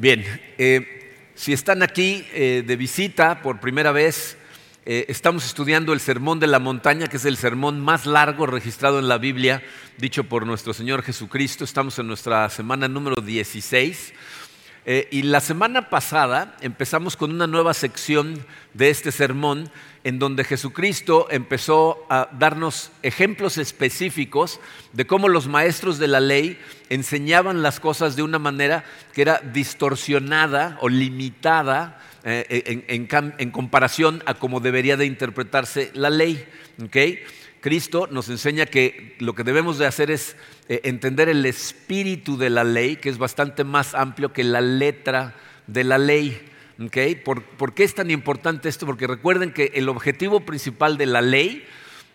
Bien, eh, si están aquí eh, de visita por primera vez, eh, estamos estudiando el Sermón de la Montaña, que es el sermón más largo registrado en la Biblia, dicho por nuestro Señor Jesucristo. Estamos en nuestra semana número 16. Y la semana pasada empezamos con una nueva sección de este sermón en donde Jesucristo empezó a darnos ejemplos específicos de cómo los maestros de la ley enseñaban las cosas de una manera que era distorsionada o limitada eh, en, comparación a cómo debería de interpretarse la ley. Cristo nos enseña que lo que debemos de hacer es eh, entender el espíritu de la ley, que es bastante más amplio que la letra de la ley. ¿Por, qué es tan importante esto? Porque recuerden que el objetivo principal de la ley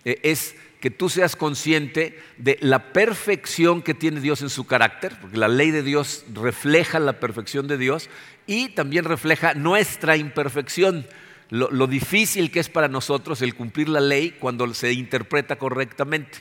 eh, es que tú seas consciente de la perfección que tiene Dios en su carácter, porque la ley de Dios refleja la perfección de Dios y también refleja nuestra imperfección, lo, difícil que es para nosotros el cumplir la ley cuando se interpreta correctamente.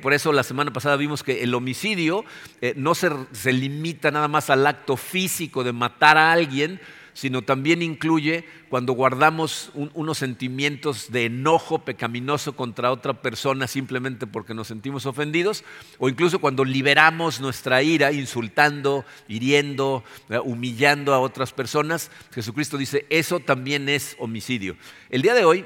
Por eso la semana pasada vimos que el homicidio eh, no se, se limita nada más al acto físico de matar a alguien, sino también incluye cuando guardamos unos sentimientos de enojo pecaminoso contra otra persona simplemente porque nos sentimos ofendidos, o incluso cuando liberamos nuestra ira insultando, hiriendo, eh, humillando a otras personas. Jesucristo dice, eso también es homicidio. El día de hoy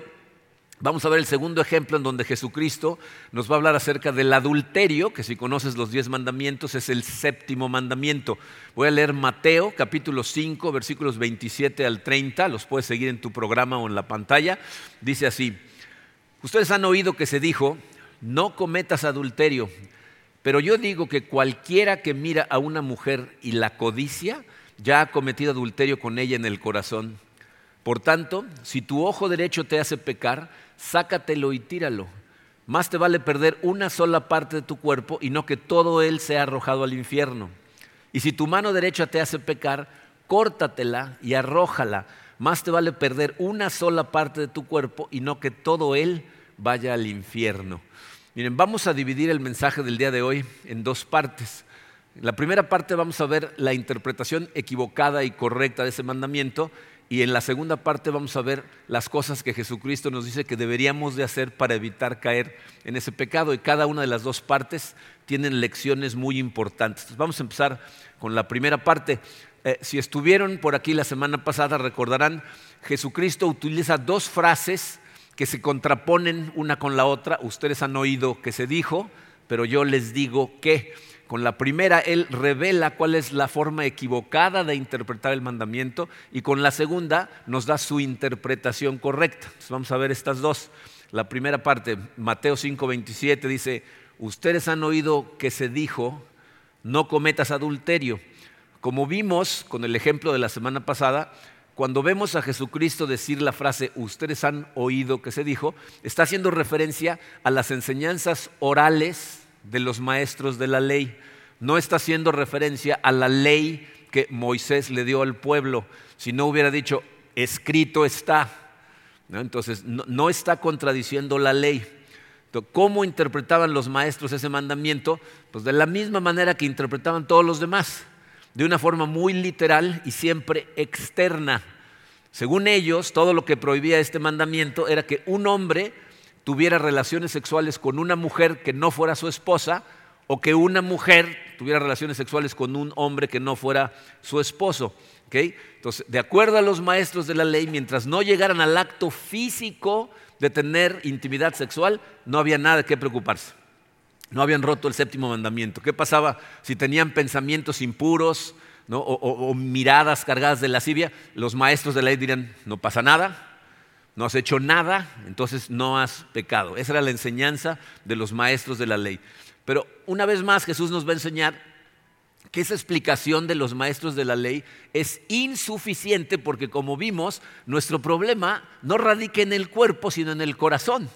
Vamos a ver el segundo ejemplo en donde Jesucristo nos va a hablar acerca del adulterio, que si conoces los diez mandamientos es el séptimo mandamiento. Voy a leer Mateo capítulo 5 versículos 27 al 30, los puedes seguir en tu programa o en la pantalla. Dice así, ustedes han oído que se dijo, no cometas adulterio, pero yo digo que cualquiera que mira a una mujer y la codicia, ya ha cometido adulterio con ella en el corazón. Por tanto, si tu ojo derecho te hace pecar, sácatelo y tíralo. Más te vale perder una sola parte de tu cuerpo y no que todo él sea arrojado al infierno. Y si tu mano derecha te hace pecar, córtatela y arrójala. Más te vale perder una sola parte de tu cuerpo y no que todo él vaya al infierno. Miren, vamos a dividir el mensaje del día de hoy en dos partes. En la primera parte vamos a ver la interpretación equivocada y correcta de ese mandamiento y en la segunda parte vamos a ver las cosas que Jesucristo nos dice que deberíamos de hacer para evitar caer en ese pecado. Y cada una de las dos partes tienen lecciones muy importantes. vamos a empezar con la primera parte. Eh, si estuvieron por aquí la semana pasada, recordarán, Jesucristo utiliza dos frases que se contraponen una con la otra. Ustedes han oído que se dijo, pero yo les digo que. Con la primera, Él revela cuál es la forma equivocada de interpretar el mandamiento y con la segunda nos da su interpretación correcta. vamos a ver estas dos. La primera parte, Mateo 5:27 dice, ustedes han oído que se dijo, no cometas adulterio. Como vimos con el ejemplo de la semana pasada, cuando vemos a Jesucristo decir la frase, ustedes han oído que se dijo, está haciendo referencia a las enseñanzas orales de los maestros de la ley. No está haciendo referencia a la ley que Moisés le dio al pueblo. Si no hubiera dicho, escrito está. Entonces, no, está contradiciendo la ley. ¿Cómo interpretaban los maestros ese mandamiento? Pues de la misma manera que interpretaban todos los demás, de una forma muy literal y siempre externa. Según ellos, todo lo que prohibía este mandamiento era que un hombre tuviera relaciones sexuales con una mujer que no fuera su esposa o que una mujer tuviera relaciones sexuales con un hombre que no fuera su esposo. Entonces, de acuerdo a los maestros de la ley, mientras no llegaran al acto físico de tener intimidad sexual, no había nada qué preocuparse. No habían roto el séptimo mandamiento. ¿Qué pasaba si tenían pensamientos impuros o, o miradas cargadas de lascivia? Los maestros de la ley dirían, no pasa nada, no has hecho nada, entonces no has pecado. Esa era la enseñanza de los maestros de la ley. Pero una vez más Jesús nos va a enseñar que esa explicación de los maestros de la ley es insuficiente porque como vimos, nuestro problema no radica en el cuerpo, sino en el corazón.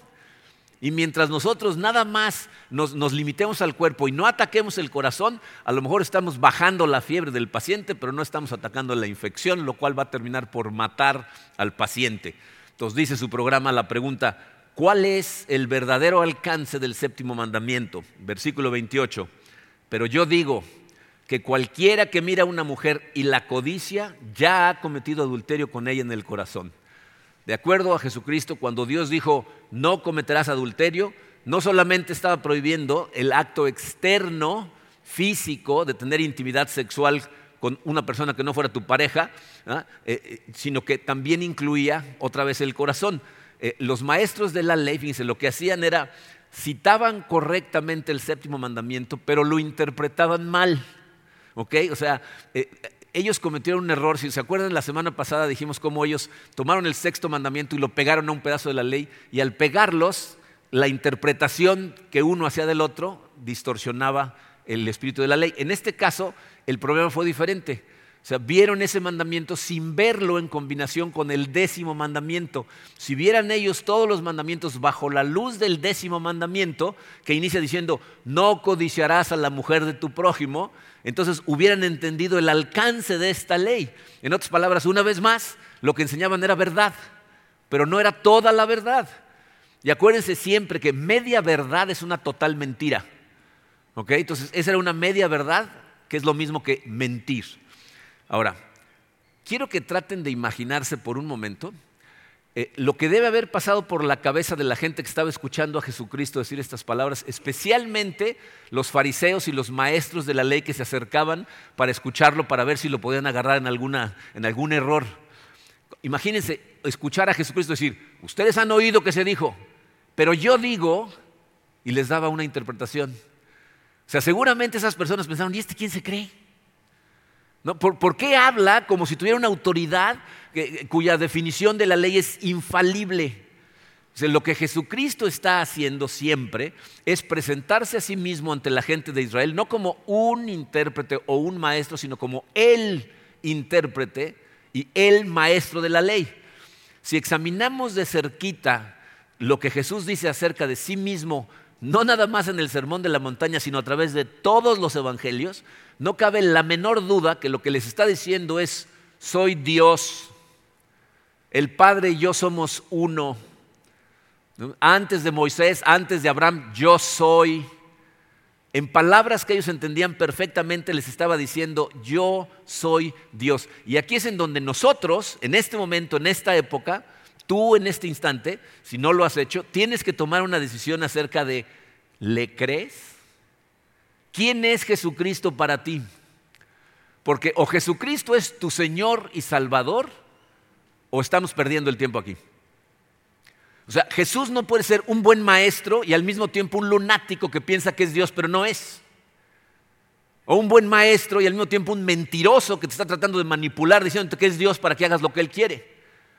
Y mientras nosotros nada más nos, nos, limitemos al cuerpo y no ataquemos el corazón, a lo mejor estamos bajando la fiebre del paciente, pero no estamos atacando la infección, lo cual va a terminar por matar al paciente. Entonces dice su programa la pregunta, ¿cuál es el verdadero alcance del séptimo mandamiento? Versículo 28. Pero yo digo, que cualquiera que mira a una mujer y la codicia ya ha cometido adulterio con ella en el corazón. De acuerdo a Jesucristo, cuando Dios dijo, no cometerás adulterio, no solamente estaba prohibiendo el acto externo, físico, de tener intimidad sexual con una persona que no fuera tu pareja, ¿ah? eh, eh, sino que también incluía otra vez el corazón. Eh, los maestros de la ley, fíjense, lo que hacían era, citaban correctamente el séptimo mandamiento, pero lo interpretaban mal. ¿Ok? O sea, ellos cometieron un error. Si se acuerdan, la semana pasada dijimos cómo ellos tomaron el sexto mandamiento y lo pegaron a un pedazo de la ley, y al pegarlos, la interpretación que uno hacía del otro distorsionaba el espíritu de la ley. En este caso, el problema fue diferente. O sea, vieron ese mandamiento sin verlo en combinación con el décimo mandamiento. Si vieran ellos todos los mandamientos bajo la luz del décimo mandamiento, que inicia diciendo, no codiciarás a la mujer de tu prójimo, entonces hubieran entendido el alcance de esta ley. En otras palabras, una vez más, lo que enseñaban era verdad, pero no era toda la verdad. Y acuérdense siempre que media verdad es una total mentira. Entonces, esa era una media verdad, que es lo mismo que mentir. Ahora, quiero que traten de imaginarse por un momento eh, lo que debe haber pasado por la cabeza de la gente que estaba escuchando a Jesucristo decir estas palabras, especialmente los fariseos y los maestros de la ley que se acercaban para escucharlo, para ver si lo podían agarrar en, alguna, en algún error. Imagínense escuchar a Jesucristo decir, ustedes han oído que se dijo, pero yo digo, y les daba una interpretación. O sea, seguramente esas personas pensaron, ¿y este quién se cree? ¿No? ¿Por, qué habla como si tuviera una autoridad cuya definición de la ley es infalible? O sea, lo que Jesucristo está haciendo siempre es presentarse a sí mismo ante la gente de Israel, no como un intérprete o un maestro, sino como el intérprete y el maestro de la ley. Si examinamos de cerquita lo que Jesús dice acerca de sí mismo no nada más en el Sermón de la Montaña, sino a través de todos los evangelios, no cabe la menor duda que lo que les está diciendo es, soy Dios, el Padre y yo somos uno. Antes de Moisés, antes de Abraham, yo soy. En palabras que ellos entendían perfectamente les estaba diciendo, yo soy Dios. Y aquí es en donde nosotros, en este momento, en esta época, Tú en este instante, si no lo has hecho, tienes que tomar una decisión acerca de, ¿le crees? ¿Quién es Jesucristo para ti? Porque o Jesucristo es tu Señor y Salvador, o estamos perdiendo el tiempo aquí. O sea, Jesús no puede ser un buen maestro y al mismo tiempo un lunático que piensa que es Dios, pero no es. O un buen maestro y al mismo tiempo un mentiroso que te está tratando de manipular diciéndote que es Dios para que hagas lo que Él quiere.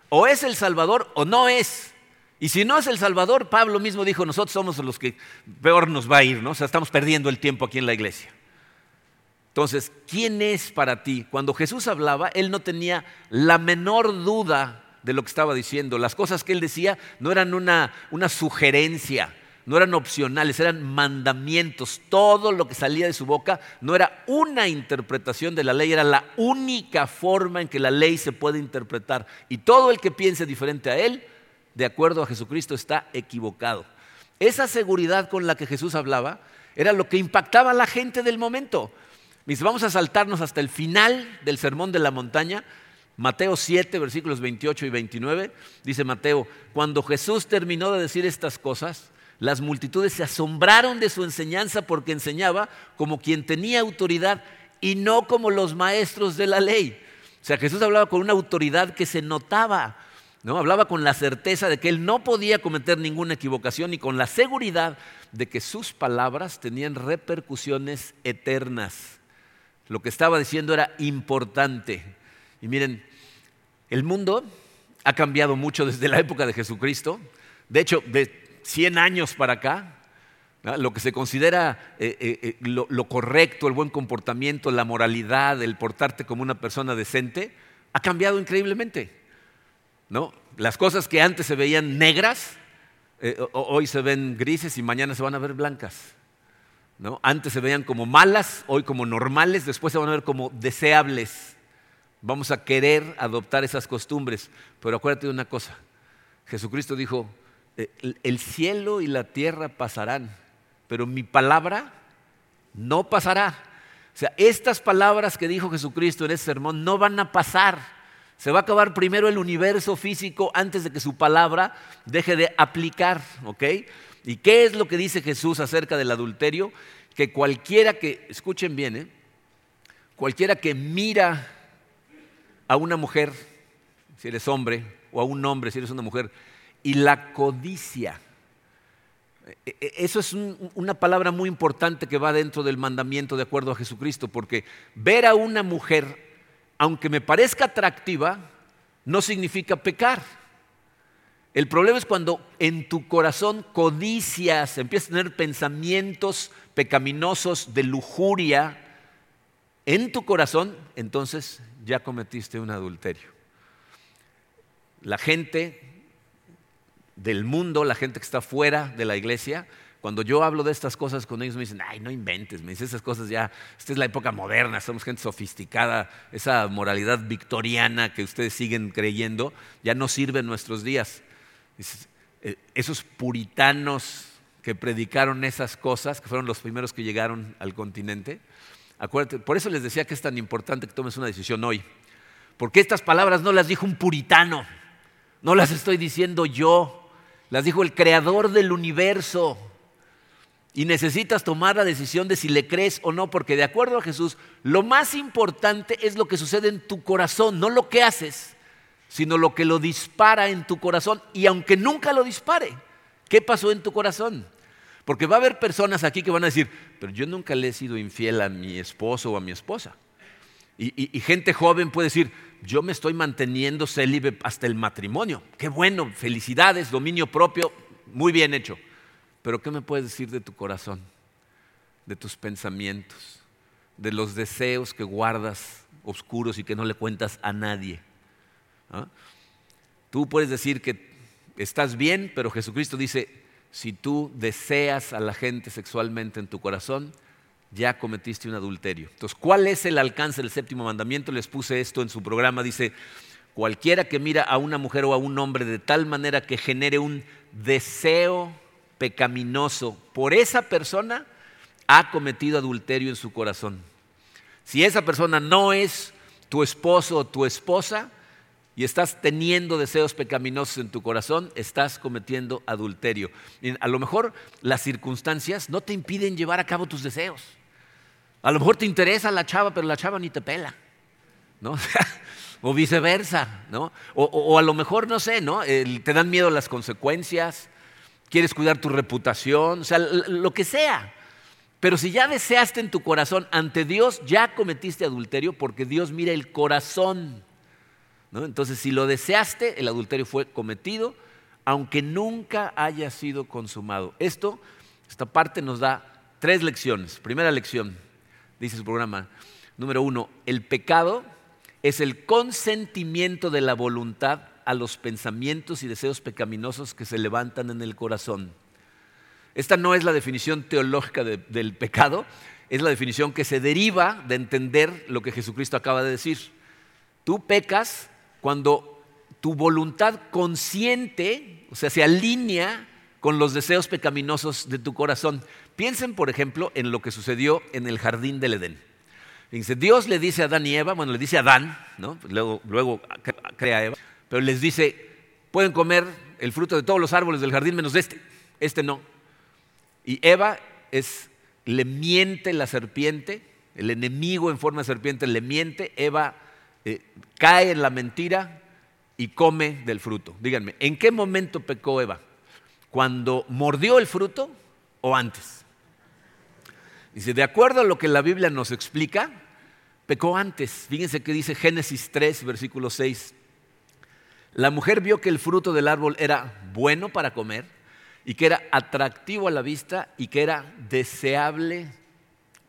O es el Salvador o no es. Y si no es el Salvador, Pablo mismo dijo, nosotros somos los que peor nos va a ir, ¿no? O sea, estamos perdiendo el tiempo aquí en la iglesia. Entonces, ¿quién es para ti? Cuando Jesús hablaba, él no tenía la menor duda de lo que estaba diciendo. Las cosas que él decía no eran una, una sugerencia, no eran opcionales, eran mandamientos. Todo lo que salía de su boca no era una interpretación de la ley, era la única forma en que la ley se puede interpretar. Y todo el que piense diferente a él, de acuerdo a Jesucristo, está equivocado. Esa seguridad con la que Jesús hablaba era lo que impactaba a la gente del momento. vamos a saltarnos hasta el final del Sermón de la Montaña. Mateo 7, versículos 28 y 29, dice Mateo, cuando Jesús terminó de decir estas cosas, las multitudes se asombraron de su enseñanza porque enseñaba como quien tenía autoridad y no como los maestros de la ley. O sea, Jesús hablaba con una autoridad que se notaba, ¿no? Hablaba con la certeza de que él no podía cometer ninguna equivocación y con la seguridad de que sus palabras tenían repercusiones eternas. Lo que estaba diciendo era importante. Y miren, el mundo ha cambiado mucho desde la época de Jesucristo. De hecho, de 100 años para acá, lo que se considera eh, eh, eh, lo, correcto, el buen comportamiento, la moralidad, el portarte como una persona decente, ha cambiado increíblemente. ¿no? Las cosas que antes se veían negras, hoy se ven grises y mañana se van a ver blancas. ¿no? Antes se veían como malas, hoy como normales, después se van a ver como deseables. Vamos a querer adoptar esas costumbres. Pero acuérdate de una cosa, Jesucristo dijo, el cielo y la tierra pasarán, pero mi palabra no pasará. O sea, estas palabras que dijo Jesucristo en ese sermón no van a pasar. Se va a acabar primero el universo físico antes de que su palabra deje de aplicar, ¿ok? ¿Y qué es lo que dice Jesús acerca del adulterio? Que cualquiera que, escuchen bien, ¿eh? cualquiera que mira a una mujer, si eres hombre, o a un hombre, si eres una mujer, y la codicia, e, e, eso es una palabra muy importante que va dentro del mandamiento de acuerdo a Jesucristo, porque ver a una mujer, aunque me parezca atractiva, no significa pecar. El problema es cuando en tu corazón codicias, empiezas a tener pensamientos pecaminosos de lujuria en tu corazón, entonces ya cometiste un adulterio. La gente del mundo, la gente que está fuera de la iglesia, cuando yo hablo de estas cosas con ellos me dicen, ay, no inventes, me dicen esas cosas ya, esta es la época moderna, somos gente sofisticada, esa moralidad victoriana que ustedes siguen creyendo, ya no sirve en nuestros días. Eh, esos puritanos que predicaron esas cosas, que fueron los primeros que llegaron al continente, acuérdate, por eso les decía que es tan importante que tomes una decisión hoy, porque estas palabras no las dijo un puritano, no las estoy diciendo yo, las dijo el creador del universo. Y necesitas tomar la decisión de si le crees o no, porque de acuerdo a Jesús, lo más importante es lo que sucede en tu corazón, no lo que haces, sino lo que lo dispara en tu corazón. Y aunque nunca lo dispare, ¿qué pasó en tu corazón? Porque va a haber personas aquí que van a decir, pero yo nunca le he sido infiel a mi esposo o a mi esposa. Y, y gente joven puede decir, yo me estoy manteniendo célibe hasta el matrimonio. Qué bueno, felicidades, dominio propio, muy bien hecho. Pero ¿qué me puedes decir de tu corazón, de tus pensamientos, de los deseos que guardas oscuros y que no le cuentas a nadie? ¿Ah? Tú puedes decir que estás bien, pero Jesucristo dice, si tú deseas a la gente sexualmente en tu corazón, ya cometiste un adulterio. Entonces, ¿cuál es el alcance del séptimo mandamiento? Les puse esto en su programa, dice, cualquiera que mira a una mujer o a un hombre de tal manera que genere un deseo pecaminoso por esa persona, ha cometido adulterio en su corazón. Si esa persona no es tu esposo o tu esposa y estás teniendo deseos pecaminosos en tu corazón, estás cometiendo adulterio. a lo mejor las circunstancias no te impiden llevar a cabo tus deseos. A lo mejor te interesa la chava, pero la chava ni te pela, ¿no? o viceversa, ¿no? O, a lo mejor, no sé, ¿no? te dan miedo las consecuencias, quieres cuidar tu reputación, o sea, lo que sea. Pero si ya deseaste en tu corazón ante Dios, ya cometiste adulterio porque Dios mira el corazón. Entonces, si lo deseaste, el adulterio fue cometido, aunque nunca haya sido consumado. Esto, esta parte nos da tres lecciones. Primera lección, dice su programa. Número uno, el pecado es el consentimiento de la voluntad a los pensamientos y deseos pecaminosos que se levantan en el corazón. Esta no es la definición teológica del pecado, es la definición que se deriva de entender lo que Jesucristo acaba de decir. Tú pecas cuando tu voluntad consciente, o sea, se alinea con los deseos pecaminosos de tu corazón. Piensen, por ejemplo, en lo que sucedió en el jardín del Edén. Dios le dice a Adán y Eva, bueno, le dice a Adán, ¿no? luego, luego crea a Eva, pero les dice, pueden comer el fruto de todos los árboles del jardín menos este, este no. Y Eva es, le miente la serpiente, el enemigo en forma de serpiente le miente, Eva eh, cae en la mentira y come del fruto. Díganme, ¿en qué momento pecó Eva? ¿Cuando mordió el fruto o antes? Dice, de acuerdo a lo que la Biblia nos explica, pecó antes. Fíjense que dice Génesis 3, versículo 6. La mujer vio que el fruto del árbol era bueno para comer y que era atractivo a la vista y que era deseable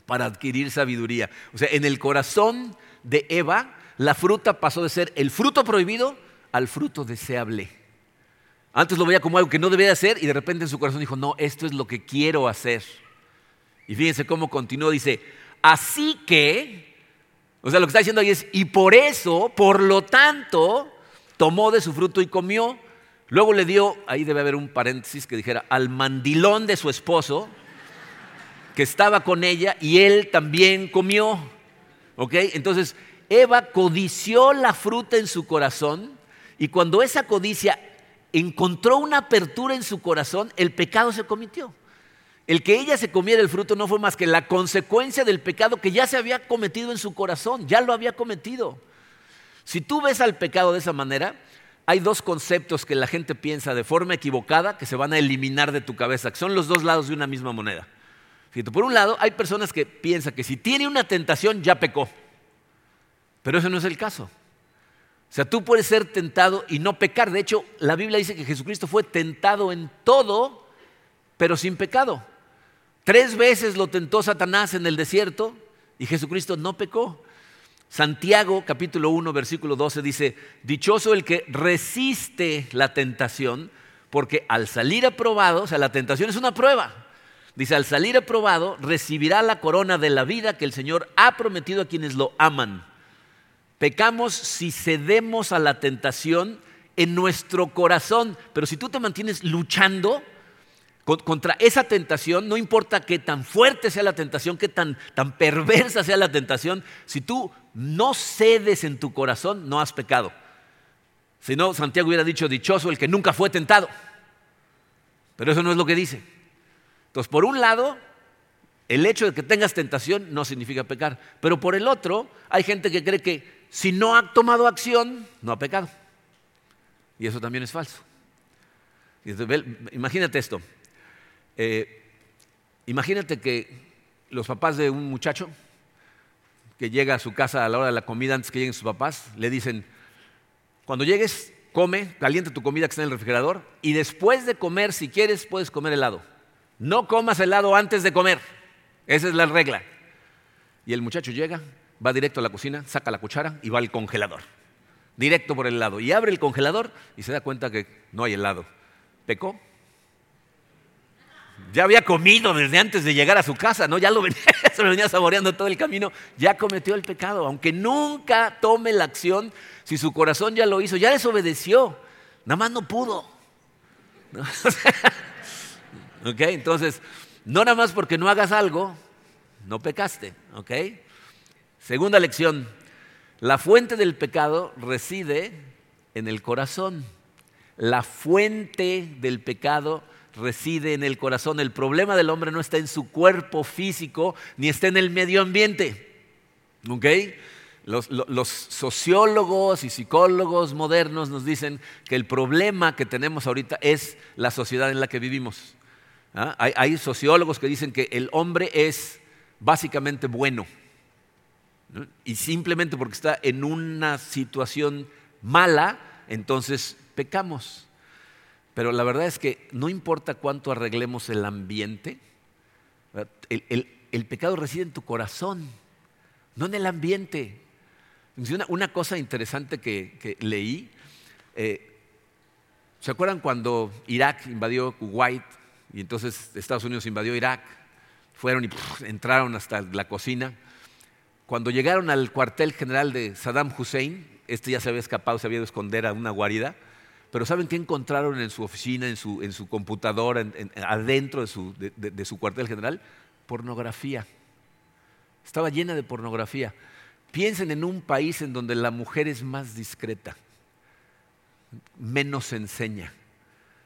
para adquirir sabiduría. O sea, en el corazón de Eva, la fruta pasó de ser el fruto prohibido al fruto deseable. Antes lo veía como algo que no debía hacer y de repente en su corazón dijo, no, esto es lo que quiero hacer. Y fíjense cómo continuó, dice, así que, o sea, lo que está diciendo ahí es, y por eso, por lo tanto, tomó de su fruto y comió. Luego le dio, ahí debe haber un paréntesis que dijera, al mandilón de su esposo, que estaba con ella y él también comió. ¿Ok? Entonces, Eva codició la fruta en su corazón y cuando esa codicia encontró una apertura en su corazón, el pecado se cometió. El que ella se comiera el fruto no fue más que la consecuencia del pecado que ya se había cometido en su corazón, ya lo había cometido. Si tú ves al pecado de esa manera, hay dos conceptos que la gente piensa de forma equivocada que se van a eliminar de tu cabeza, que son los dos lados de una misma moneda. por un lado, hay personas que piensan que si tiene una tentación ya pecó, pero eso no es el caso. O sea, tú puedes ser tentado y no pecar. De hecho, la Biblia dice que Jesucristo fue tentado en todo, pero sin pecado. Tres veces lo tentó Satanás en el desierto y Jesucristo no pecó. Santiago capítulo 1 versículo 12 dice, dichoso el que resiste la tentación, porque al salir aprobado, o sea, la tentación es una prueba. Dice, al salir aprobado, recibirá la corona de la vida que el Señor ha prometido a quienes lo aman. Pecamos si cedemos a la tentación en nuestro corazón, pero si tú te mantienes luchando, contra esa tentación, no importa qué tan fuerte sea la tentación, qué tan, tan perversa sea la tentación, si tú no cedes en tu corazón, no has pecado. Si no, Santiago hubiera dicho, dichoso el que nunca fue tentado. Pero eso no es lo que dice. Entonces, por un lado, el hecho de que tengas tentación no significa pecar. Pero por el otro, hay gente que cree que si no ha tomado acción, no ha pecado. Y eso también es falso. Imagínate esto. Eh, imagínate que los papás de un muchacho que llega a su casa a la hora de la comida antes que lleguen sus papás, le dicen, cuando llegues, come, calienta tu comida que está en el refrigerador y después de comer, si quieres, puedes comer helado. No comas helado antes de comer. Esa es la regla. Y el muchacho llega, va directo a la cocina, saca la cuchara y va al congelador. Directo por el helado. Y abre el congelador y se da cuenta que no hay helado. ¿Pecó? ya había comido desde antes de llegar a su casa, ¿no? Ya lo venía, se lo venía saboreando todo el camino, ya cometió el pecado, aunque nunca tome la acción, si su corazón ya lo hizo, ya desobedeció, nada más no pudo. ¿Ok? Entonces, no nada más porque no hagas algo, no pecaste, ¿ok? Segunda lección, la fuente del pecado reside en el corazón. La fuente del pecado reside en el corazón. El problema del hombre no está en su cuerpo físico ni está en el medio ambiente. Los, sociólogos y psicólogos modernos nos dicen que el problema que tenemos ahorita es la sociedad en la que vivimos. ¿Ah? Hay, sociólogos que dicen que el hombre es básicamente bueno. Y simplemente porque está en una situación mala, entonces pecamos. Pero la verdad es que no importa cuánto arreglemos el ambiente, el, pecado reside en tu corazón, no en el ambiente. Una, cosa interesante que, leí, eh, ¿se acuerdan cuando Irak invadió Kuwait y entonces Estados Unidos invadió Irak? Fueron y entraron hasta la cocina. Cuando llegaron al cuartel general de Saddam Hussein, este ya se había escapado, se había ido a esconder a una guarida, pero ¿saben qué encontraron en su oficina, en su, en su computadora, adentro de su, cuartel general? Pornografía. Estaba llena de pornografía. Piensen en un país en donde la mujer es más discreta, menos se enseña.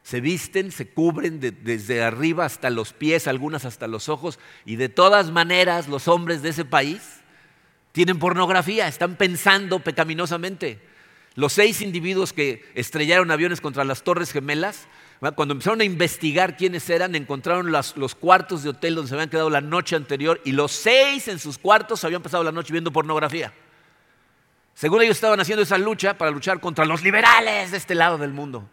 Se visten, se cubren desde arriba hasta los pies, algunas hasta los ojos, y de todas maneras los hombres de ese país tienen pornografía, están pensando pecaminosamente. Los seis individuos que estrellaron aviones contra las Torres Gemelas, cuando empezaron a investigar quiénes eran, encontraron los cuartos de hotel donde se habían quedado la noche anterior y los seis en sus cuartos habían pasado la noche viendo pornografía. Según ellos estaban haciendo esa lucha para luchar contra los liberales de este lado del mundo.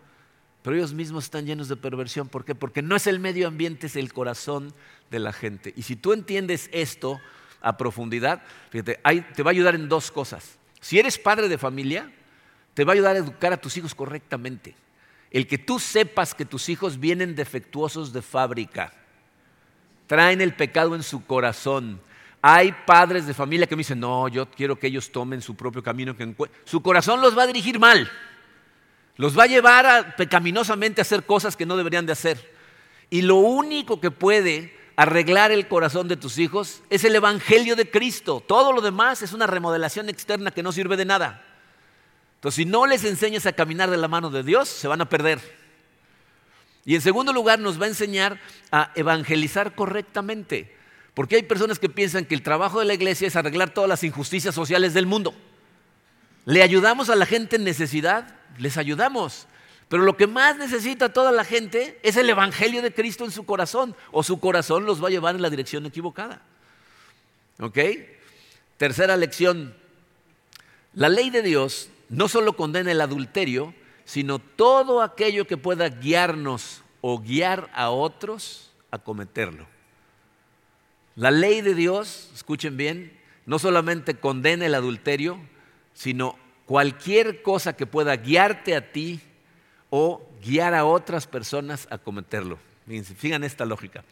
Pero ellos mismos están llenos de perversión. ¿Por qué? Porque no es el medio ambiente, es el corazón de la gente. Y si tú entiendes esto a profundidad, fíjate, te va a ayudar en dos cosas. Si eres padre de familia, te va a ayudar a educar a tus hijos correctamente. El que tú sepas que tus hijos vienen defectuosos de fábrica, traen el pecado en su corazón. Hay padres de familia que me dicen, no, yo quiero que ellos tomen su propio camino. Que su corazón los va a dirigir mal. Los va a llevar pecaminosamente a hacer cosas que no deberían de hacer. Y lo único que puede arreglar el corazón de tus hijos es el Evangelio de Cristo. Todo lo demás es una remodelación externa que no sirve de nada. Entonces, si no les enseñas a caminar de la mano de Dios, se van a perder. Y en segundo lugar, nos va a enseñar a evangelizar correctamente. Porque hay personas que piensan que el trabajo de la iglesia es arreglar todas las injusticias sociales del mundo. ¿Le ayudamos a la gente en necesidad? Les ayudamos. Pero lo que más necesita toda la gente es el Evangelio de Cristo en su corazón, o su corazón los va a llevar en la dirección equivocada. ¿Ok? Tercera lección. La ley de Dios no solo condena el adulterio, sino todo aquello que pueda guiarnos o guiar a otros a cometerlo. La ley de Dios, escuchen bien, no solamente condena el adulterio, sino cualquier cosa que pueda guiarte a ti o guiar a otras personas a cometerlo. Fíjense, esta lógica.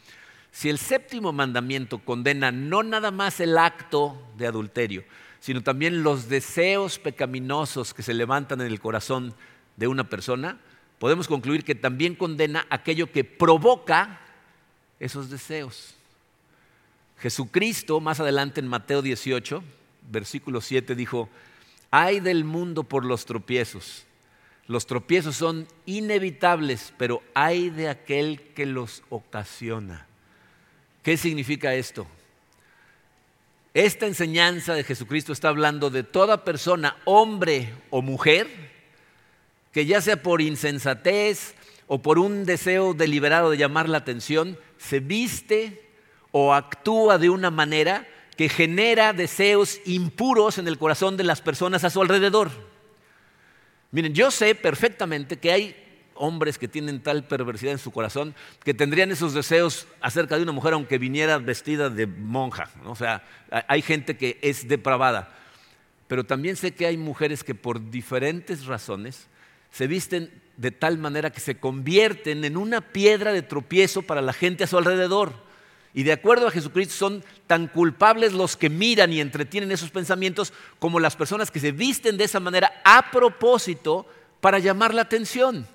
Si el séptimo mandamiento condena no nada más el acto de adulterio, sino también los deseos pecaminosos que se levantan en el corazón de una persona, podemos concluir que también condena aquello que provoca esos deseos. Jesucristo, más adelante en Mateo 18, versículo 7, dijo, hay del mundo por los tropiezos los tropiezos son inevitables, pero hay de aquel que los ocasiona. ¿Qué significa esto? Esta enseñanza de Jesucristo está hablando de toda persona, hombre o mujer, que ya sea por insensatez o por un deseo deliberado de llamar la atención, se viste o actúa de una manera que genera deseos impuros en el corazón de las personas a su alrededor. Miren, yo sé perfectamente que hay hombres que tienen tal perversidad en su corazón que tendrían esos deseos acerca de una mujer aunque viniera vestida de monja. O sea, hay gente que es depravada. Pero también sé que hay mujeres que por diferentes razones se visten de tal manera que se convierten en una piedra de tropiezo para la gente a su alrededor. Y de acuerdo a Jesucristo son tan culpables los que miran y entretienen esos pensamientos como las personas que se visten de esa manera a propósito para llamar la atención.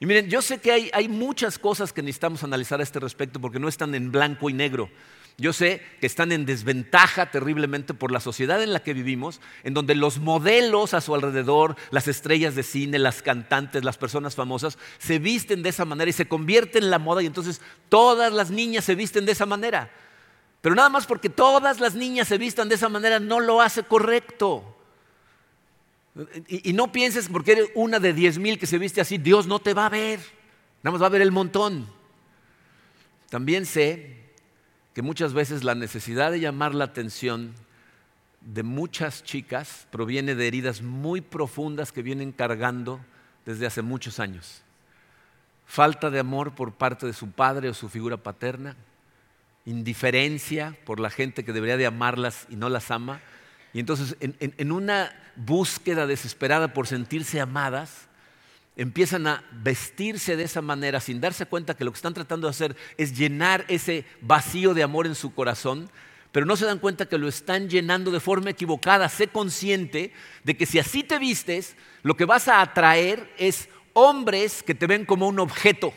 Y miren, yo sé que hay, hay muchas cosas que necesitamos analizar a este respecto porque no están en blanco y negro. Yo sé que están en desventaja terriblemente por la sociedad en la que vivimos, en donde los modelos a su alrededor, las estrellas de cine, las cantantes, las personas famosas, se visten de esa manera y se convierten en la moda y entonces todas las niñas se visten de esa manera. Pero nada más porque todas las niñas se vistan de esa manera no lo hace correcto. Y, no pienses porque eres una de diez mil que se viste así, Dios no te va a ver, nada más va a ver el montón. También sé que muchas veces la necesidad de llamar la atención de muchas chicas proviene de heridas muy profundas que vienen cargando desde hace muchos años. Falta de amor por parte de su padre o su figura paterna, indiferencia por la gente que debería de amarlas y no las ama. Y entonces en, en una búsqueda desesperada por sentirse amadas, empiezan a vestirse de esa manera sin darse cuenta que lo que están tratando de hacer es llenar ese vacío de amor en su corazón, pero no se dan cuenta que lo están llenando de forma equivocada. Sé consciente de que si así te vistes, lo que vas a atraer es hombres que te ven como un objeto,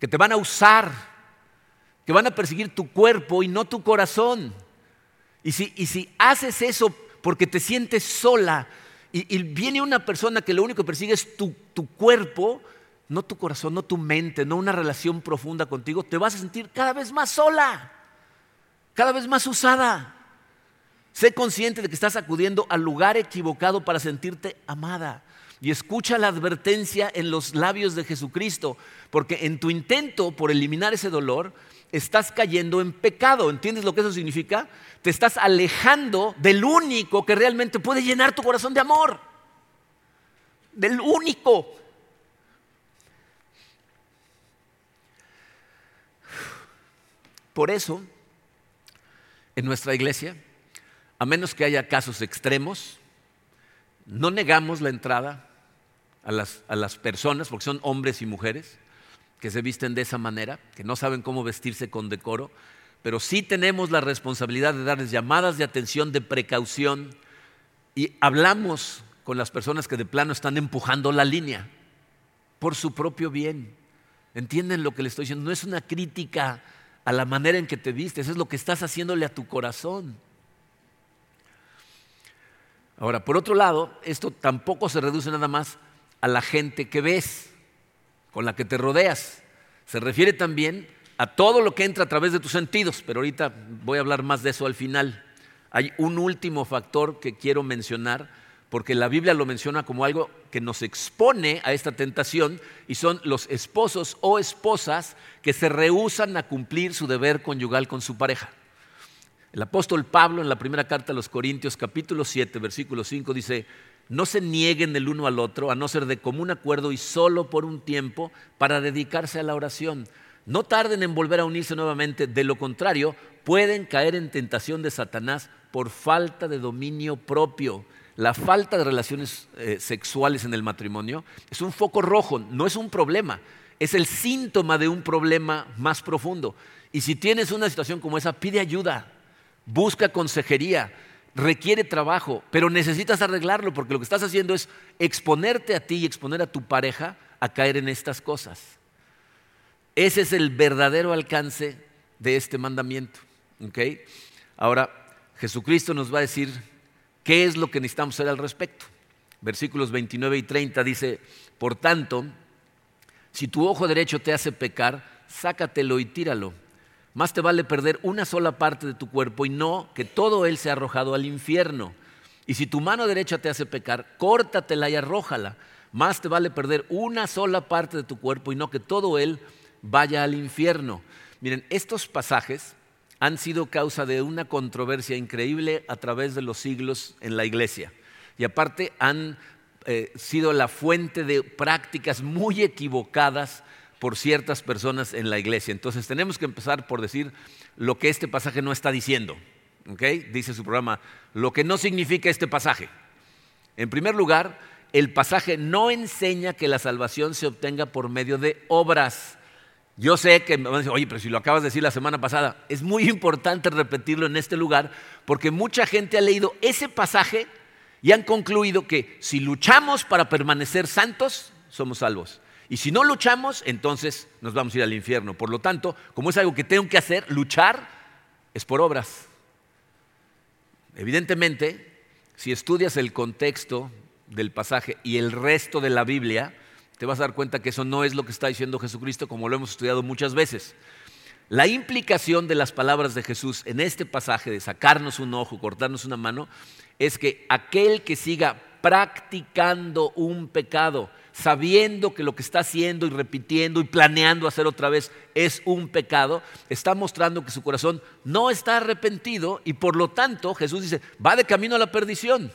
que te van a usar, que van a perseguir tu cuerpo y no tu corazón. Y si, y si haces eso porque te sientes sola, y, viene una persona que lo único que persigue es tu, cuerpo, no tu corazón, no tu mente, no una relación profunda contigo, te vas a sentir cada vez más sola, cada vez más usada. Sé consciente de que estás acudiendo al lugar equivocado para sentirte amada. Y escucha la advertencia en los labios de Jesucristo, porque en tu intento por eliminar ese dolor, estás cayendo en pecado. ¿Entiendes lo que eso significa? Te estás alejando del único que realmente puede llenar tu corazón de amor. Del único. Por eso, en nuestra iglesia, a menos que haya casos extremos, no negamos la entrada a las, a las personas, porque son hombres y mujeres, que se visten de esa manera, que no saben cómo vestirse con decoro, pero sí tenemos la responsabilidad de darles llamadas de atención, de precaución, y hablamos con las personas que de plano están empujando la línea por su propio bien. ¿Entienden lo que les estoy diciendo? No es una crítica a la manera en que te vistes, es lo que estás haciéndole a tu corazón. Ahora, por otro lado, esto tampoco se reduce nada más a la gente que ves, con la que te rodeas. Se refiere también a todo lo que entra a través de tus sentidos, pero ahorita voy a hablar más de eso al final. Hay un último factor que quiero mencionar, porque la Biblia lo menciona como algo que nos expone a esta tentación, y son los esposos o esposas que se rehusan a cumplir su deber conyugal con su pareja. El apóstol Pablo en la primera carta a los Corintios capítulo 7 versículo 5 dice, no se nieguen el uno al otro, a no ser de común acuerdo y solo por un tiempo para dedicarse a la oración. No tarden en volver a unirse nuevamente, de lo contrario, pueden caer en tentación de Satanás por falta de dominio propio. La falta de relaciones eh, sexuales en el matrimonio es un foco rojo, no es un problema, es el síntoma de un problema más profundo. Y si tienes una situación como esa, pide ayuda, busca consejería, requiere trabajo, pero necesitas arreglarlo porque lo que estás haciendo es exponerte a ti y exponer a tu pareja a caer en estas cosas. Ese es el verdadero alcance de este mandamiento. Ahora, Jesucristo nos va a decir qué es lo que necesitamos hacer al respecto. Versículos 29 y 30 dice, por tanto, si tu ojo derecho te hace pecar, sácatelo y tíralo más te vale perder una sola parte de tu cuerpo y no que todo él sea arrojado al infierno. Y si tu mano derecha te hace pecar, córtatela y arrójala. Más te vale perder una sola parte de tu cuerpo y no que todo él vaya al infierno. Miren, estos pasajes han sido causa de una controversia increíble a través de los siglos en la iglesia. Y aparte han eh, sido la fuente de prácticas muy equivocadas por ciertas personas en la iglesia. Entonces tenemos que empezar por decir lo que este pasaje no está diciendo. Dice su programa, lo que no significa este pasaje. En primer lugar, el pasaje no enseña que la salvación se obtenga por medio de obras. Yo sé que me van a decir, oye, pero si lo acabas de decir la semana pasada, es muy importante repetirlo en este lugar porque mucha gente ha leído ese pasaje y han concluido que si luchamos para permanecer santos, somos salvos. Y si no luchamos, entonces nos vamos a ir al infierno. Por lo tanto, como es algo que tengo que hacer, luchar es por obras. Evidentemente, si estudias el contexto del pasaje y el resto de la Biblia, te vas a dar cuenta que eso no es lo que está diciendo Jesucristo, como lo hemos estudiado muchas veces. La implicación de las palabras de Jesús en este pasaje de sacarnos un ojo, cortarnos una mano, es que aquel que siga practicando un pecado, sabiendo que lo que está haciendo y repitiendo y planeando hacer otra vez es un pecado, está mostrando que su corazón no está arrepentido y por lo tanto Jesús dice, va de camino a la perdición.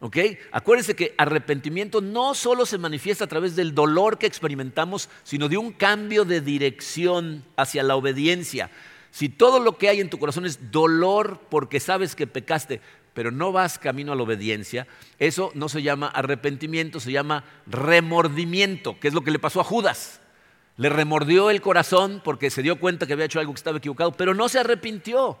¿Ok? Acuérdense que arrepentimiento no solo se manifiesta a través del dolor que experimentamos, sino de un cambio de dirección hacia la obediencia. Si todo lo que hay en tu corazón es dolor porque sabes que pecaste, pero no vas camino a la obediencia, eso no se llama arrepentimiento, se llama remordimiento, que es lo que le pasó a Judas. Le remordió el corazón porque se dio cuenta que había hecho algo que estaba equivocado, pero no se arrepintió.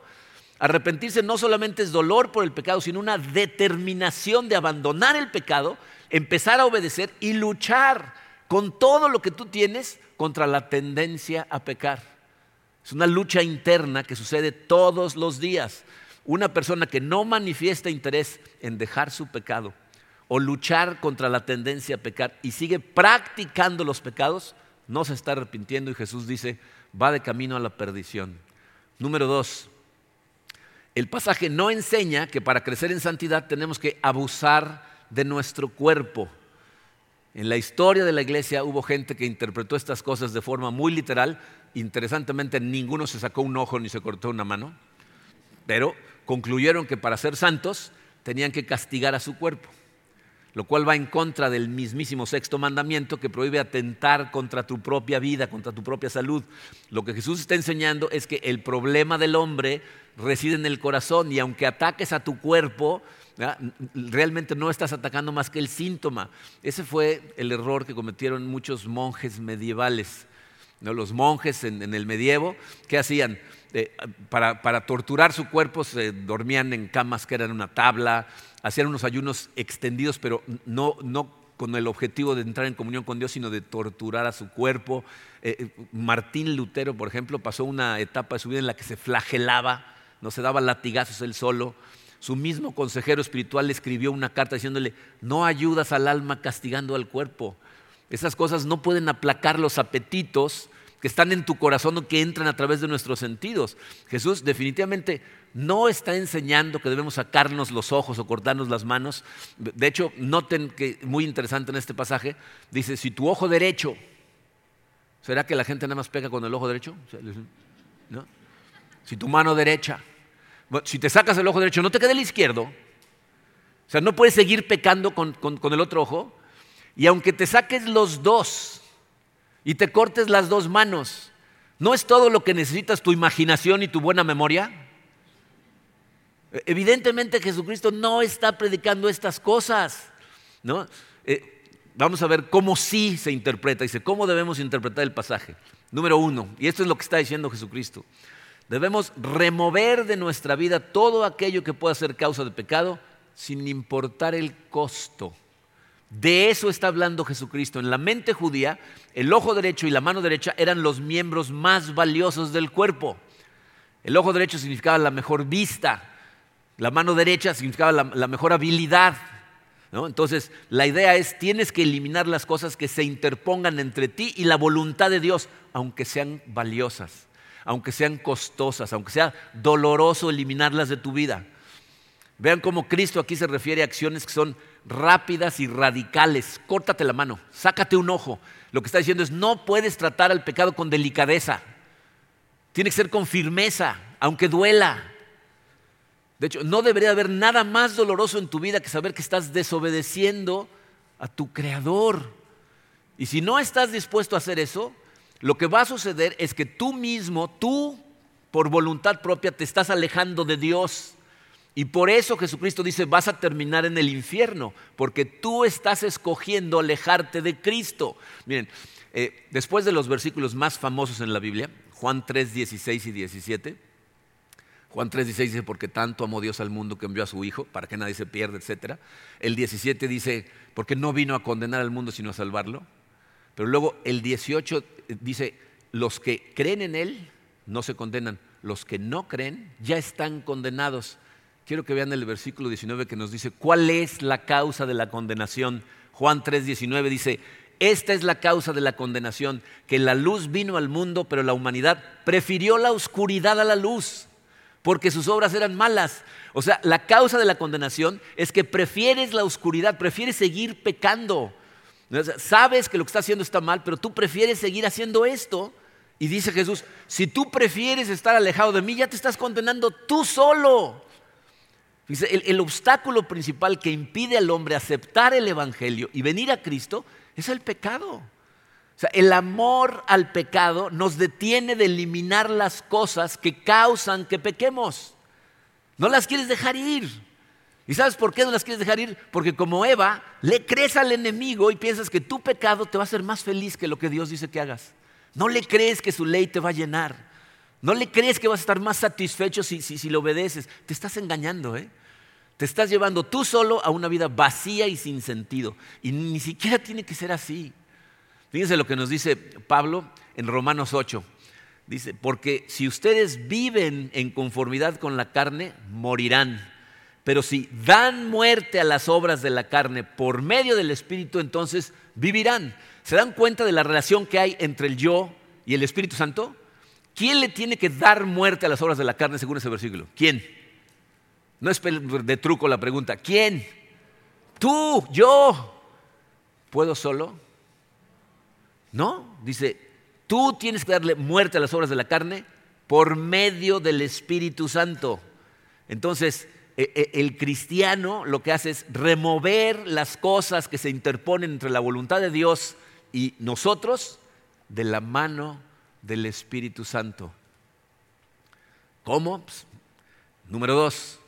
Arrepentirse no solamente es dolor por el pecado, sino una determinación de abandonar el pecado, empezar a obedecer y luchar con todo lo que tú tienes contra la tendencia a pecar. Es una lucha interna que sucede todos los días una persona que no manifiesta interés en dejar su pecado o luchar contra la tendencia a pecar y sigue practicando los pecados, no se está arrepintiendo y Jesús dice, va de camino a la perdición. Número dos, el pasaje no enseña que para crecer en santidad tenemos que abusar de nuestro cuerpo. En la historia de la iglesia hubo gente que interpretó estas cosas de forma muy literal. Interesantemente, ninguno se sacó un ojo ni se cortó una mano, pero concluyeron que para ser santos tenían que castigar a su cuerpo, lo cual va en contra del mismísimo sexto mandamiento que prohíbe atentar contra tu propia vida, contra tu propia salud. Lo que Jesús está enseñando es que el problema del hombre reside en el corazón y aunque ataques a tu cuerpo, realmente no estás atacando más que el síntoma. Ese fue el error que cometieron muchos monjes medievales. Los monjes en el medievo, ¿qué hacían? Para, torturar su cuerpo se dormían en camas que eran una tabla, hacían unos ayunos extendidos, pero no, con el objetivo de entrar en comunión con Dios, sino de torturar a su cuerpo. Eh, eh, Martín Lutero, por ejemplo, pasó una etapa de su vida en la que se flagelaba, no se daba latigazos él solo. Su mismo consejero espiritual le escribió una carta diciéndole, no ayudas al alma castigando al cuerpo. Esas cosas no pueden aplacar los apetitos que están en tu corazón o que entran a través de nuestros sentidos. Jesús definitivamente no está enseñando que debemos sacarnos los ojos o cortarnos las manos. De hecho, noten que muy interesante en este pasaje, dice, si tu ojo derecho, ¿será que la gente nada más pega con el ojo derecho? ¿No? Si tu mano derecha, si te sacas el ojo derecho, no te quede el izquierdo. O sea, no puedes seguir pecando con, con el otro ojo. Y aunque te saques los dos y te cortes las dos manos, ¿no es todo lo que necesitas tu imaginación y tu buena memoria? Evidentemente Jesucristo no está predicando estas cosas. ¿no? Eh, vamos a ver cómo sí se interpreta. Dice, ¿cómo debemos interpretar el pasaje? Número uno, y esto es lo que está diciendo Jesucristo. Debemos remover de nuestra vida todo aquello que pueda ser causa de pecado sin importar el costo. De eso está hablando Jesucristo. En la mente judía, el ojo derecho y la mano derecha eran los miembros más valiosos del cuerpo. El ojo derecho significaba la mejor vista, la mano derecha significaba la, mejor habilidad. Entonces, la idea es, tienes que eliminar las cosas que se interpongan entre ti y la voluntad de Dios, aunque sean valiosas, aunque sean costosas, aunque sea doloroso eliminarlas de tu vida. Vean cómo Cristo aquí se refiere a acciones que son rápidas y radicales. Córtate la mano, sácate un ojo. Lo que está diciendo es, no puedes tratar al pecado con delicadeza. Tiene que ser con firmeza, aunque duela. De hecho, no debería haber nada más doloroso en tu vida que saber que estás desobedeciendo a tu Creador. Y si no estás dispuesto a hacer eso, lo que va a suceder es que tú mismo, tú, por voluntad propia, te estás alejando de Dios. Y por eso Jesucristo dice, vas a terminar en el infierno, porque tú estás escogiendo alejarte de Cristo. Miren, eh, después de los versículos más famosos en la Biblia, Juan 3, 16 y 17, Juan 3.16 dice, porque tanto amó Dios al mundo que envió a su Hijo, para que nadie se pierda, etc. El 17 dice, porque no vino a condenar al mundo, sino a salvarlo. Pero luego el 18 dice, los que creen en Él no se condenan, los que no creen ya están condenados. Quiero que vean el versículo 19 que nos dice, ¿cuál es la causa de la condenación? Juan 3.19 dice, esta es la causa de la condenación, que la luz vino al mundo, pero la humanidad prefirió la oscuridad a la luz porque sus obras eran malas. O sea, la causa de la condenación es que prefieres la oscuridad, prefieres seguir pecando. sabes que lo que estás haciendo está mal, pero tú prefieres seguir haciendo esto. Y dice Jesús, si tú prefieres estar alejado de mí, ya te estás condenando tú solo. El, el obstáculo principal que impide al hombre aceptar el Evangelio y venir a Cristo es el pecado. O sea, el amor al pecado nos detiene de eliminar las cosas que causan que pequemos. No las quieres dejar ir. ¿Y sabes por qué no las quieres dejar ir? Porque como Eva, le crees al enemigo y piensas que tu pecado te va a hacer más feliz que lo que Dios dice que hagas. No le crees que su ley te va a llenar. No le crees que vas a estar más satisfecho si, si, le obedeces. Te estás engañando, ¿eh? Te estás llevando tú solo a una vida vacía y sin sentido. Y ni siquiera tiene que ser así. Fíjense lo que nos dice Pablo en Romanos 8. Dice, porque si ustedes viven en conformidad con la carne, morirán. Pero si dan muerte a las obras de la carne por medio del Espíritu, entonces vivirán. ¿Se dan cuenta de la relación que hay entre el yo y el Espíritu Santo? ¿Quién le tiene que dar muerte a las obras de la carne según ese versículo? ¿Quién? No es de truco la pregunta. ¿Quién? Tú, yo. ¿Puedo solo? No, dice, tú tienes que darle muerte a las obras de la carne por medio del Espíritu Santo. Entonces, e, e, el cristiano lo que hace es remover las cosas que se interponen entre la voluntad de Dios y nosotros de la mano del Espíritu Santo. ¿Cómo? Pues, número dos,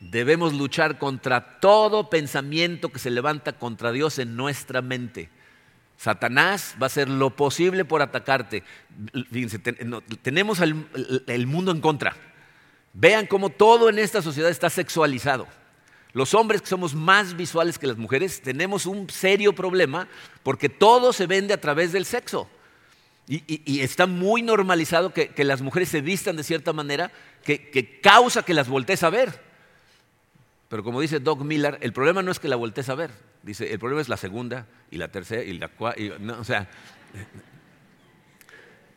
debemos luchar contra todo pensamiento que se levanta contra Dios en nuestra mente. Satanás va a hacer lo posible por atacarte. Fíjense, tenemos el, mundo en contra. Vean cómo todo en esta sociedad está sexualizado. Los hombres que somos más visuales que las mujeres tenemos un serio problema porque todo se vende a través del sexo. Y, está muy normalizado que, las mujeres se vistan de cierta manera que, causa que las voltees a ver. Pero como dice Doug Miller, el problema no es que la voltees a ver. Dice, el problema es la segunda y la tercera y la cuarta. o sea,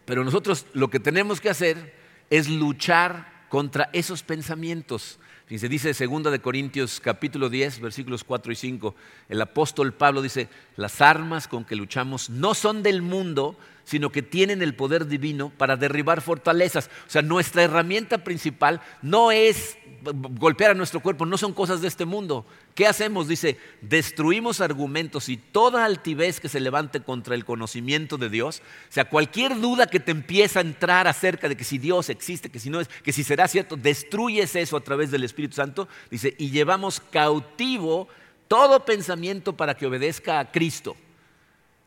pero nosotros lo que tenemos que hacer es luchar contra esos pensamientos. Se dice 2 de Corintios capítulo 10, versículos 4 y 5, el apóstol Pablo dice, las armas con que luchamos no son del mundo, sino que tienen el poder divino para derribar fortalezas. O sea, nuestra herramienta principal no es golpear a nuestro cuerpo, no son cosas de este mundo. ¿Qué hacemos? Dice, destruimos argumentos y toda altivez que se levante contra el conocimiento de Dios. O sea, cualquier duda que te empieza a entrar acerca de que si Dios existe, que si no es, que si será cierto, destruyes eso a través del Espíritu Santo. Dice, y llevamos cautivo todo pensamiento para que obedezca a Cristo.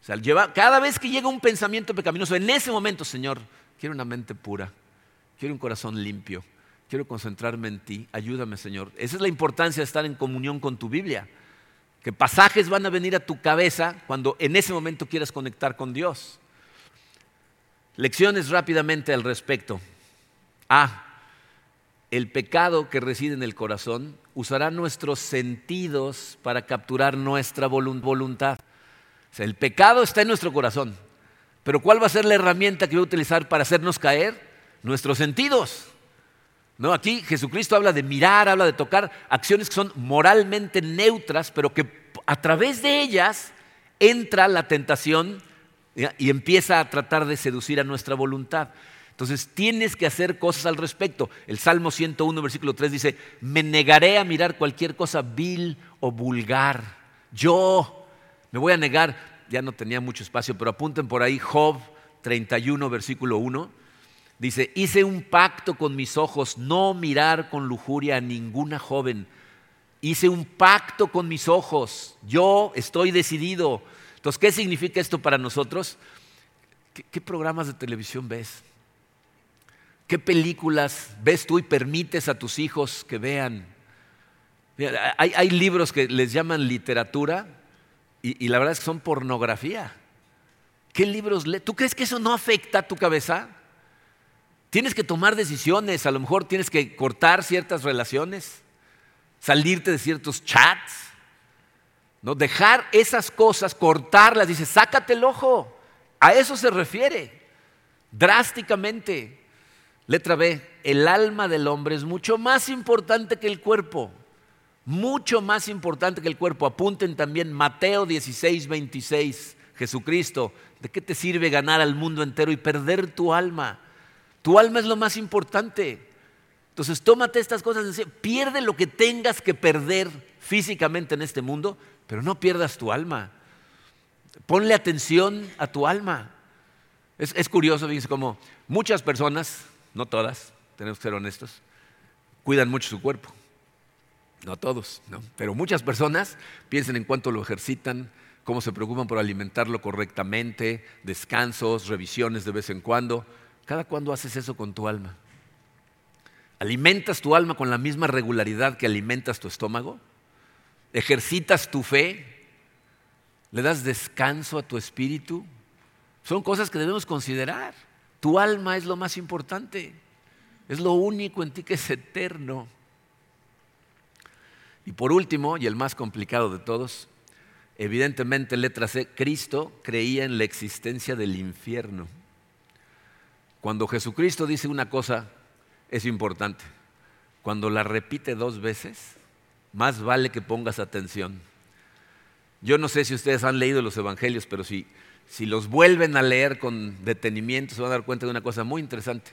O sea, cada vez que llega un pensamiento pecaminoso, en ese momento, Señor, quiero una mente pura, quiero un corazón limpio, quiero concentrarme en ti, ayúdame, Señor. Esa es la importancia de estar en comunión con tu Biblia. Que pasajes van a venir a tu cabeza cuando en ese momento quieras conectar con Dios. Lecciones rápidamente al respecto. A. El pecado que reside en el corazón usará nuestros sentidos para capturar nuestra voluntad el pecado está en nuestro corazón. Pero ¿cuál va a ser la herramienta que va a utilizar para hacernos caer? Nuestros sentidos. ¿No? Aquí Jesucristo habla de mirar, habla de tocar, acciones que son moralmente neutras, pero que a través de ellas entra la tentación y empieza a tratar de seducir a nuestra voluntad. Entonces tienes que hacer cosas al respecto. El Salmo 101, versículo 3 dice, me negaré a mirar cualquier cosa vil o vulgar. Yo, me voy a negar, ya no tenía mucho espacio, pero apunten por ahí Job 31, versículo 1. Dice, hice un pacto con mis ojos, no mirar con lujuria a ninguna joven. Hice un pacto con mis ojos, yo estoy decidido. Entonces, ¿qué significa esto para nosotros? ¿Qué, programas de televisión ves? ¿Qué películas ves tú y permites a tus hijos que vean? Hay, hay libros que les llaman literatura, y, la verdad es que son pornografía. ¿Qué libros lees? ¿Tú crees que eso no afecta a tu cabeza? Tienes que tomar decisiones, a lo mejor tienes que cortar ciertas relaciones, salirte de ciertos chats, ¿no? dejar esas cosas, cortarlas, dice, sácate el ojo. A eso se refiere, drásticamente. Letra B, el alma del hombre es mucho más importante que el cuerpo mucho más importante que el cuerpo. Apunten también Mateo 16, 26, Jesucristo. ¿De qué te sirve ganar al mundo entero y perder tu alma? Tu alma es lo más importante. Entonces tómate estas cosas, pierde lo que tengas que perder físicamente en este mundo, pero no pierdas tu alma. Ponle atención a tu alma. Es, es curioso, fíjense, como muchas personas, no todas, tenemos que ser honestos, cuidan mucho su cuerpo. No todos, ¿no? pero muchas personas piensan en cuánto lo ejercitan, cómo se preocupan por alimentarlo correctamente, descansos, revisiones de vez en cuando. ¿Cada cuándo haces eso con tu alma? ¿Alimentas tu alma con la misma regularidad que alimentas tu estómago? ¿Ejercitas tu fe? ¿Le das descanso a tu espíritu? Son cosas que debemos considerar. Tu alma es lo más importante. Es lo único en ti que es eterno. Y por último, y el más complicado de todos, evidentemente letra C, Cristo creía en la existencia del infierno. Cuando Jesucristo dice una cosa, es importante. Cuando la repite dos veces, más vale que pongas atención. Yo no sé si ustedes han leído los evangelios, pero si, si los vuelven a leer con detenimiento, se van a dar cuenta de una cosa muy interesante.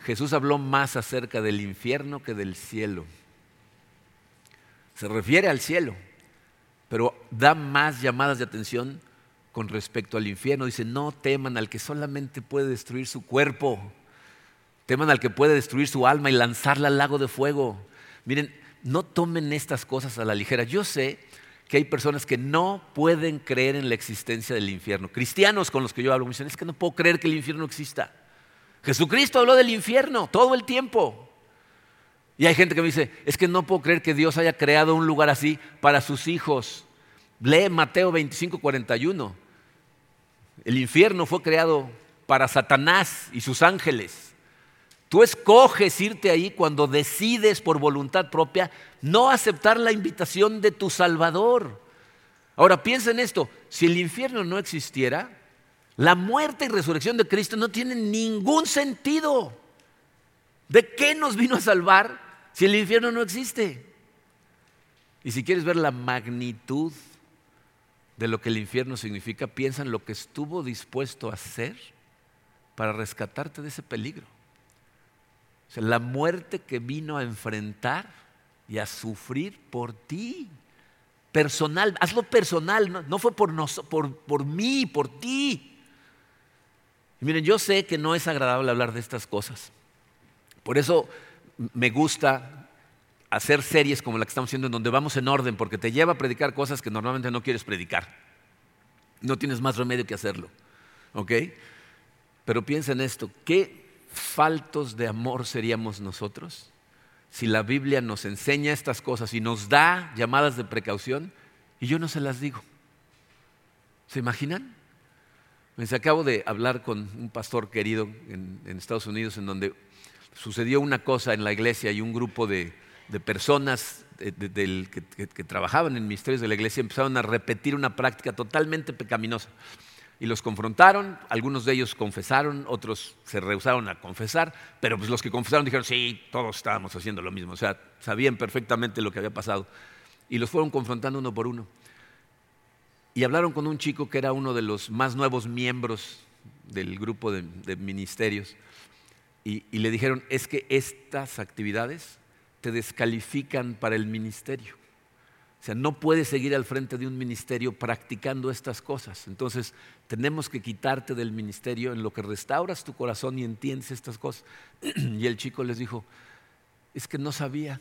Jesús habló más acerca del infierno que del cielo. Se refiere al cielo, pero da más llamadas de atención con respecto al infierno. Dice, no teman al que solamente puede destruir su cuerpo, teman al que puede destruir su alma y lanzarla al lago de fuego. Miren, no tomen estas cosas a la ligera. Yo sé que hay personas que no pueden creer en la existencia del infierno. Cristianos con los que yo hablo me dicen, es que no puedo creer que el infierno exista. Jesucristo habló del infierno todo el tiempo. Y hay gente que me dice, es que no puedo creer que Dios haya creado un lugar así para sus hijos. Lee Mateo 25, 41. El infierno fue creado para Satanás y sus ángeles. Tú escoges irte ahí cuando decides por voluntad propia no aceptar la invitación de tu Salvador. Ahora piensa en esto, si el infierno no existiera, la muerte y resurrección de Cristo no tienen ningún sentido. ¿De qué nos vino a salvar si el infierno no existe? Y si quieres ver la magnitud de lo que el infierno significa, piensa en lo que estuvo dispuesto a hacer para rescatarte de ese peligro. O sea, la muerte que vino a enfrentar y a sufrir por ti. Personal, hazlo personal, no, fue por, por, por mí, por ti. Y miren, yo sé que no es agradable hablar de estas cosas. Por eso me gusta hacer series como la que estamos haciendo en donde vamos en orden, porque te lleva a predicar cosas que normalmente no quieres predicar. No tienes más remedio que hacerlo. ¿Ok? Pero piensa en esto, ¿qué faltos de amor seríamos nosotros si la Biblia nos enseña estas cosas y nos da llamadas de precaución y yo no se las digo? ¿Se imaginan? Me acabo de hablar con un pastor querido en, Estados Unidos en donde sucedió una cosa en la iglesia y un grupo de, personas que, trabajaban en ministerios de la iglesia empezaron a repetir una práctica totalmente pecaminosa. Y los confrontaron, algunos de ellos confesaron, otros se rehusaron a confesar, pero pues los que confesaron dijeron, sí, todos estábamos haciendo lo mismo, o sea, sabían perfectamente lo que había pasado. Y los fueron confrontando uno por uno. Y hablaron con un chico que era uno de los más nuevos miembros del grupo de, ministerios. Y, le dijeron, es que estas actividades te descalifican para el ministerio. O sea, no puedes seguir al frente de un ministerio practicando estas cosas. Entonces, tenemos que quitarte del ministerio en lo que restauras tu corazón y entiendes estas cosas. Y el chico les dijo, es que no sabía.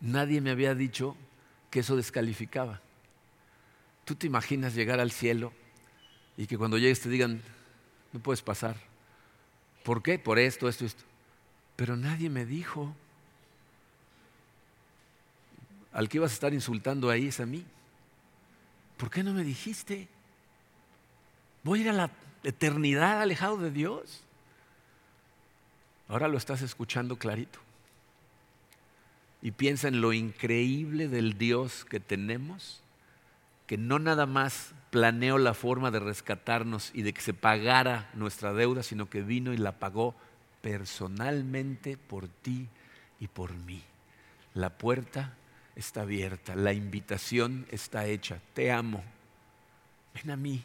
Nadie me había dicho que eso descalificaba. ¿Tú te imaginas llegar al cielo y que cuando llegues te digan, no puedes pasar? ¿Por qué? Por esto, esto, esto. Pero nadie me dijo. Al que ibas a estar insultando ahí es a mí. ¿Por qué no me dijiste? Voy a ir a la eternidad alejado de Dios. Ahora lo estás escuchando clarito. Y piensa en lo increíble del Dios que tenemos que no nada más planeó la forma de rescatarnos y de que se pagara nuestra deuda, sino que vino y la pagó personalmente por ti y por mí. La puerta está abierta, la invitación está hecha. Te amo. Ven a mí.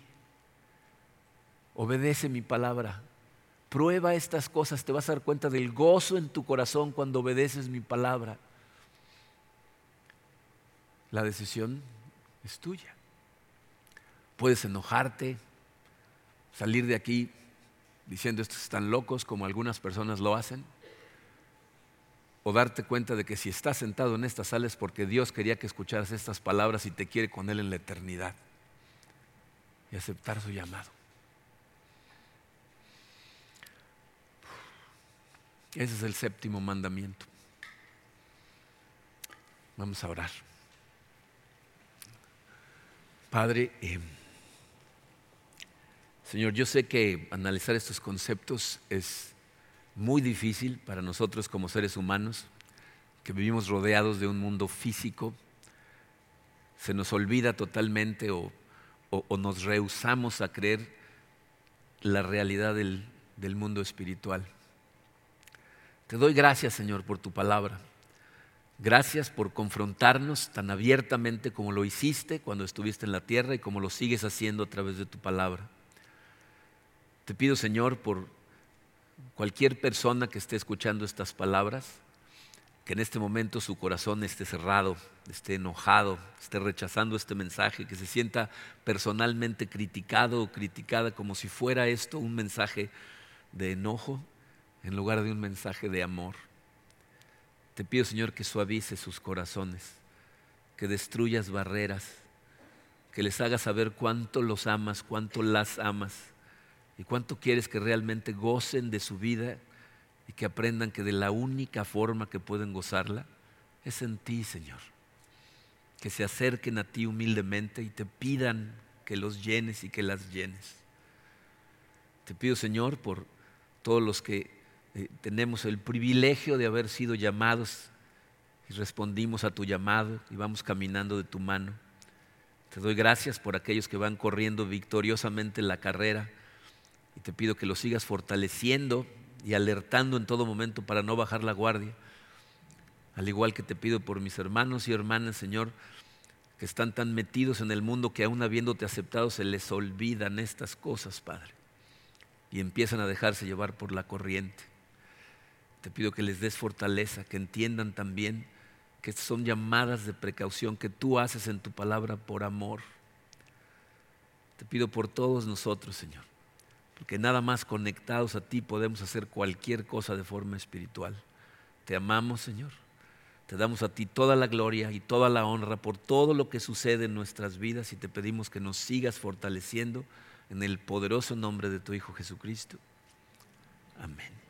Obedece mi palabra. Prueba estas cosas, te vas a dar cuenta del gozo en tu corazón cuando obedeces mi palabra. La decisión es tuya. Puedes enojarte, salir de aquí diciendo estos están locos como algunas personas lo hacen. O darte cuenta de que si estás sentado en esta sala es porque Dios quería que escucharas estas palabras y te quiere con Él en la eternidad. Y aceptar su llamado. Ese es el séptimo mandamiento. Vamos a orar. Padre, eh, Señor, yo sé que analizar estos conceptos es muy difícil para nosotros como seres humanos, que vivimos rodeados de un mundo físico. Se nos olvida totalmente o, nos rehusamos a creer la realidad del mundo espiritual. Te doy gracias, Señor, por tu palabra. Gracias por confrontarnos tan abiertamente como lo hiciste cuando estuviste en la tierra y como lo sigues haciendo a través de tu palabra. Te pido, Señor, por cualquier persona que esté escuchando estas palabras, que en este momento su corazón esté cerrado, esté enojado, esté rechazando este mensaje, que se sienta personalmente criticado o criticada como si fuera esto un mensaje de enojo en lugar de un mensaje de amor. Te pido, Señor, que suavice sus corazones, que destruyas barreras, que les hagas saber cuánto los amas, cuánto las amas y cuánto quieres que realmente gocen de su vida y que aprendan que de la única forma que pueden gozarla es en ti, Señor. Que se acerquen a ti humildemente y te pidan que los llenes y que las llenes. Te pido, Señor, por todos los que eh, tenemos el privilegio de haber sido llamados y respondimos a tu llamado y vamos caminando de tu mano. Te doy gracias por aquellos que van corriendo victoriosamente la carrera y te pido que los sigas fortaleciendo y alertando en todo momento para no bajar la guardia. Al igual que te pido por mis hermanos y hermanas, Señor, que están tan metidos en el mundo que aún habiéndote aceptado se les olvidan estas cosas, Padre, y empiezan a dejarse llevar por la corriente. Te pido que les des fortaleza, que entiendan también que son llamadas de precaución que tú haces en tu palabra por amor. Te pido por todos nosotros, Señor, porque nada más conectados a ti podemos hacer cualquier cosa de forma espiritual. Te amamos, Señor. Te damos a ti toda la gloria y toda la honra por todo lo que sucede en nuestras vidas y te pedimos que nos sigas fortaleciendo en el poderoso nombre de tu Hijo Jesucristo. Amén.